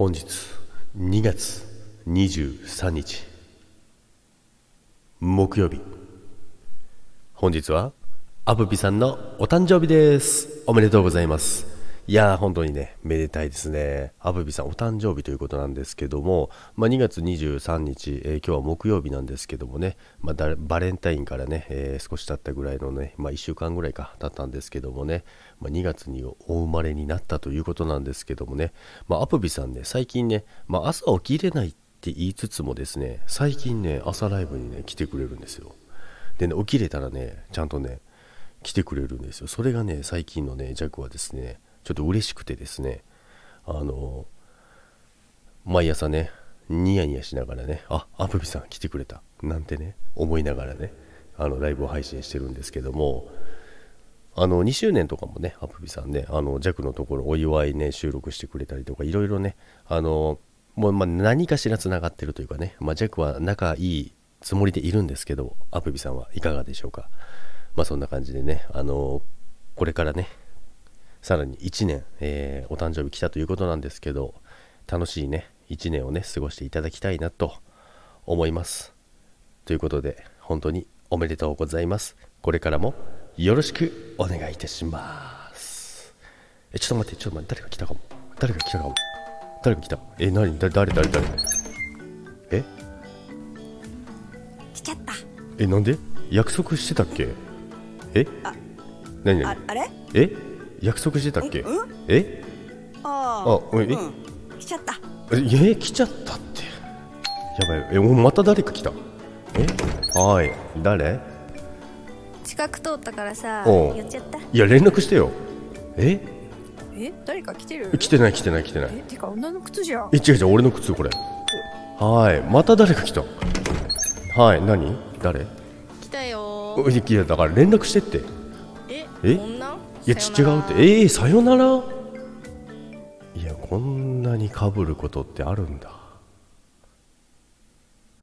本日2月23日木曜日。本日はアブピさんのお誕生日です。おめでとうございます。いやー本当にねめでたいですね。アブピさんお誕生日ということなんですけども、まあ、2月23日、えー、今日は木曜日なんですけどもね、まあ、バレンタインからね、えー、少し経ったぐらいのね、まあ、1週間ぐらいか経ったんですけどもね、まあ、2月にお生まれになったということなんですけどもね、まあ、アプビさんね最近ね、まあ、朝起きれないって言いつつもですね最近ね朝ライブにね来てくれるんですよ。でね起きれたらねちゃんとね来てくれるんですよ。それがね最近のね弱はですねちょっと嬉しくてですねあの毎朝ねニヤニヤしながらねあアプビさん来てくれたなんてね思いながらねあのライブを配信してるんですけどもあの2周年とかもねアプビさんねあの弱のところお祝いね収録してくれたりとかいろいろねあのもうま何かしらつながってるというかね、まあ、弱は仲いいつもりでいるんですけどアプビさんはいかがでしょうか。まあそんな感じでねあのこれからねさらに1年、えー、お誕生日来たということなんですけど楽しいね1年をね過ごしていただきたいなと思います。ということで本当におめでとうございます。これからもよろしくお願いいたします。えちょっと待ってちょっと待って誰が来たかも。誰が来たかも。誰が来た？え何？誰？誰？誰？誰？え？来ちゃった。えなんで？約束してたっけ？え？あ何？何？ああれ？え？約束してたっけ？うん？え？ああえ？うん。来ちゃった。ええ来ちゃったって。やばいえもうまた誰か来た？え？はい誰？近く通ったからさ寄っちゃった。いや連絡してよ。え？え？誰か来てる？来てない来てない来てない。え？てか女の靴じゃん。え違う違う俺の靴これ。はいまた誰か来た。はい何？誰？来たよいやだから連絡してってえ？いやち違うって。えー、さよなら？いやこんなにかぶることってあるんだ